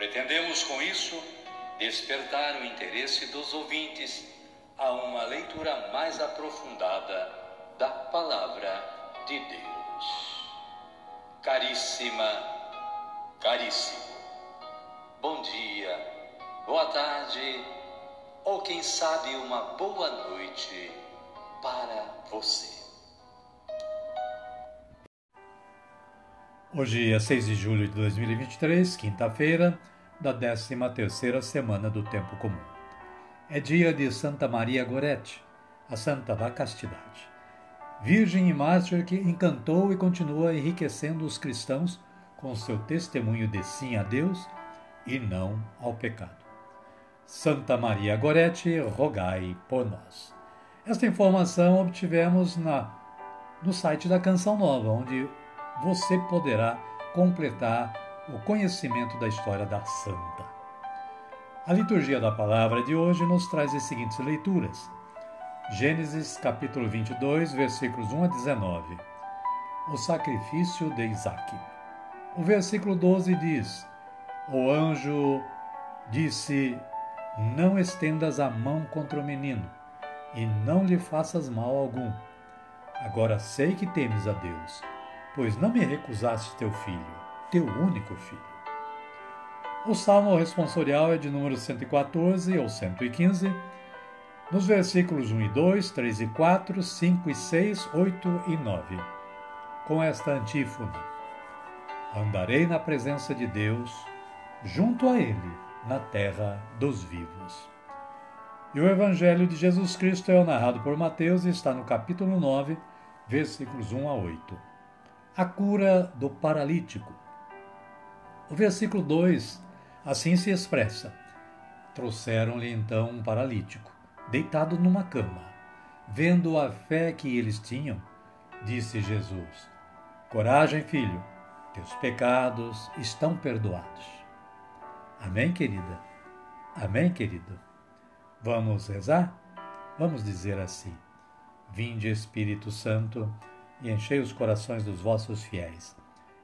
Pretendemos com isso despertar o interesse dos ouvintes a uma leitura mais aprofundada da Palavra de Deus. Caríssima, caríssimo, bom dia, boa tarde ou quem sabe uma boa noite para você. Hoje é 6 de julho de 2023, quinta-feira, da 13ª semana do Tempo Comum. É dia de Santa Maria Gorete, a santa da castidade. Virgem e mártir que encantou e continua enriquecendo os cristãos com seu testemunho de sim a Deus e não ao pecado. Santa Maria Gorete, rogai por nós. Esta informação obtivemos na, no site da Canção Nova, onde você poderá completar o conhecimento da história da santa. A liturgia da palavra de hoje nos traz as seguintes leituras. Gênesis capítulo 22, versículos 1 a 19. O sacrifício de Isaac. O versículo 12 diz: O anjo disse: Não estendas a mão contra o menino, e não lhe faças mal algum. Agora sei que temes a Deus pois não me recusaste teu filho, teu único filho. O salmo responsorial é de número 114 ou 115, nos versículos 1 e 2, 3 e 4, 5 e 6, 8 e 9. Com esta antífona: Andarei na presença de Deus, junto a Ele, na terra dos vivos. E o Evangelho de Jesus Cristo é narrado por Mateus e está no capítulo 9, versículos 1 a 8 a cura do paralítico. O versículo 2 assim se expressa: Trouxeram-lhe então um paralítico, deitado numa cama. Vendo a fé que eles tinham, disse Jesus: Coragem, filho, teus pecados estão perdoados. Amém, querida? Amém, querido? Vamos rezar? Vamos dizer assim: Vinde, Espírito Santo e enchei os corações dos vossos fiéis,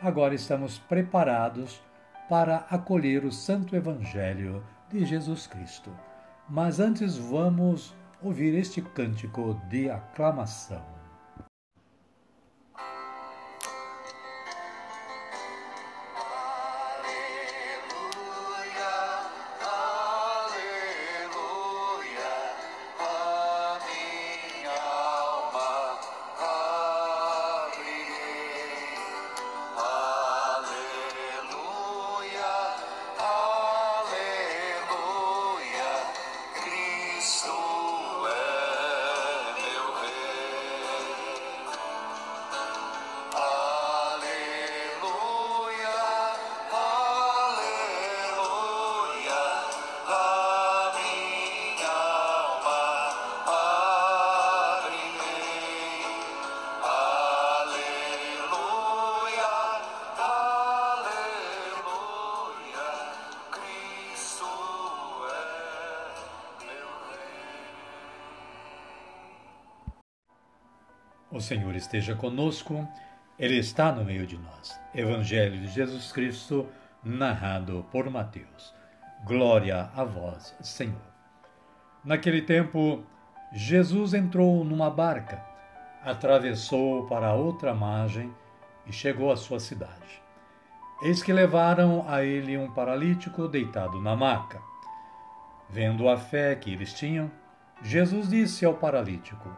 agora estamos preparados para acolher o Santo Evangelho de Jesus Cristo. Mas antes vamos ouvir este cântico de aclamação. O Senhor esteja conosco, Ele está no meio de nós. Evangelho de Jesus Cristo, narrado por Mateus. Glória a vós, Senhor. Naquele tempo, Jesus entrou numa barca, atravessou para outra margem e chegou à sua cidade. Eis que levaram a ele um paralítico deitado na maca. Vendo a fé que eles tinham, Jesus disse ao paralítico: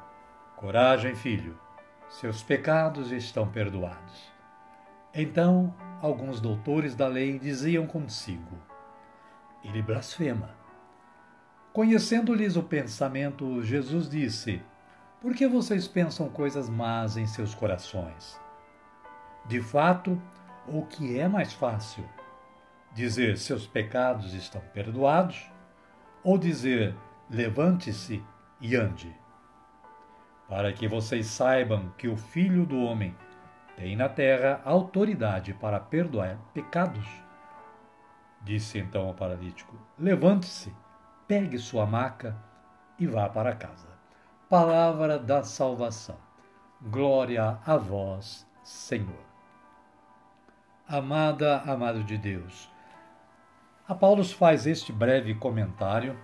Coragem, filho, seus pecados estão perdoados. Então, alguns doutores da lei diziam consigo: Ele blasfema. Conhecendo-lhes o pensamento, Jesus disse: Por que vocês pensam coisas más em seus corações? De fato, o que é mais fácil? Dizer seus pecados estão perdoados ou dizer levante-se e ande? Para que vocês saibam que o Filho do Homem tem na terra autoridade para perdoar pecados. Disse então ao paralítico: Levante-se, pegue sua maca e vá para casa. Palavra da salvação. Glória a vós, Senhor. Amada, amado de Deus. A Paulo faz este breve comentário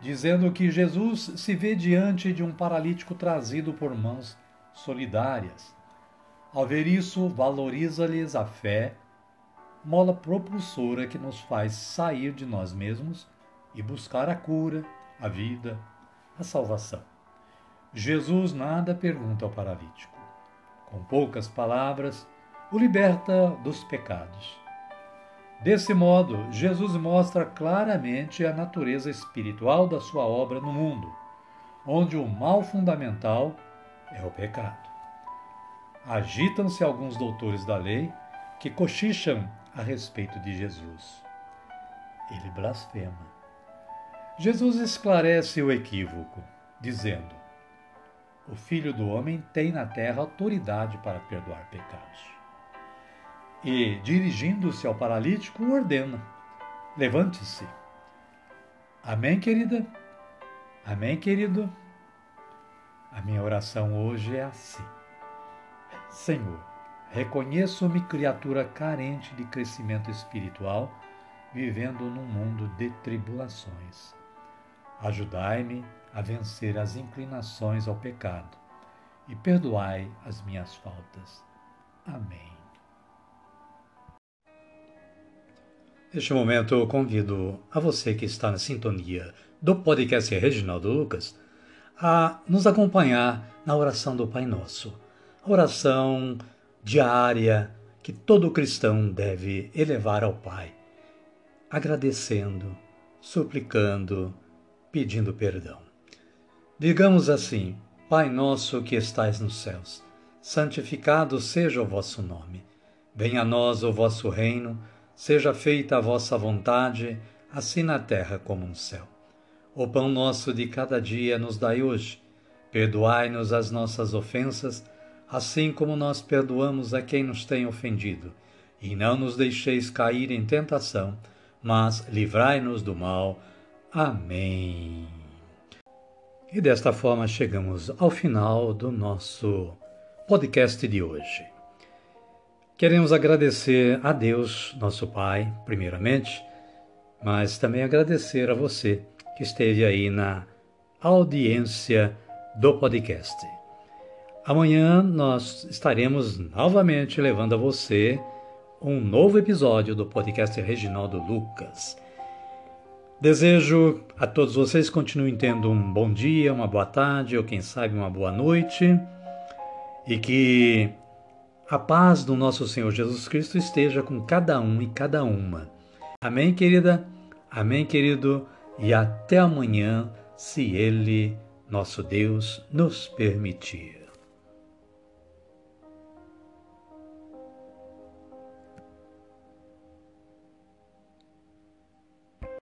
dizendo que Jesus se vê diante de um paralítico trazido por mãos solidárias. Ao ver isso, valoriza-lhes a fé, mola propulsora que nos faz sair de nós mesmos e buscar a cura, a vida, a salvação. Jesus nada pergunta ao paralítico. Com poucas palavras, o liberta dos pecados. Desse modo, Jesus mostra claramente a natureza espiritual da sua obra no mundo, onde o mal fundamental é o pecado. Agitam-se alguns doutores da lei que cochicham a respeito de Jesus. Ele blasfema. Jesus esclarece o equívoco, dizendo: O Filho do Homem tem na terra autoridade para perdoar pecados e, dirigindo-se ao paralítico, ordena: Levante-se. Amém, querida? Amém, querido? A minha oração hoje é assim: Senhor, reconheço-me criatura carente de crescimento espiritual, vivendo num mundo de tribulações. Ajudai-me a vencer as inclinações ao pecado e perdoai as minhas faltas. Amém. Neste momento, eu convido a você que está na sintonia do podcast Reginaldo Lucas a nos acompanhar na oração do Pai Nosso, a oração diária que todo cristão deve elevar ao Pai, agradecendo, suplicando, pedindo perdão. Digamos assim: Pai nosso que estais nos céus, santificado seja o vosso nome. Venha a nós o vosso reino Seja feita a vossa vontade, assim na terra como no céu. O pão nosso de cada dia nos dai hoje. Perdoai-nos as nossas ofensas, assim como nós perdoamos a quem nos tem ofendido. E não nos deixeis cair em tentação, mas livrai-nos do mal. Amém. E desta forma chegamos ao final do nosso podcast de hoje. Queremos agradecer a Deus, nosso Pai, primeiramente, mas também agradecer a você que esteve aí na audiência do podcast. Amanhã nós estaremos novamente levando a você um novo episódio do podcast Reginaldo Lucas. Desejo a todos vocês continuem tendo um bom dia, uma boa tarde ou quem sabe uma boa noite e que a paz do nosso Senhor Jesus Cristo esteja com cada um e cada uma. Amém, querida? Amém, querido? E até amanhã, se Ele, nosso Deus, nos permitir.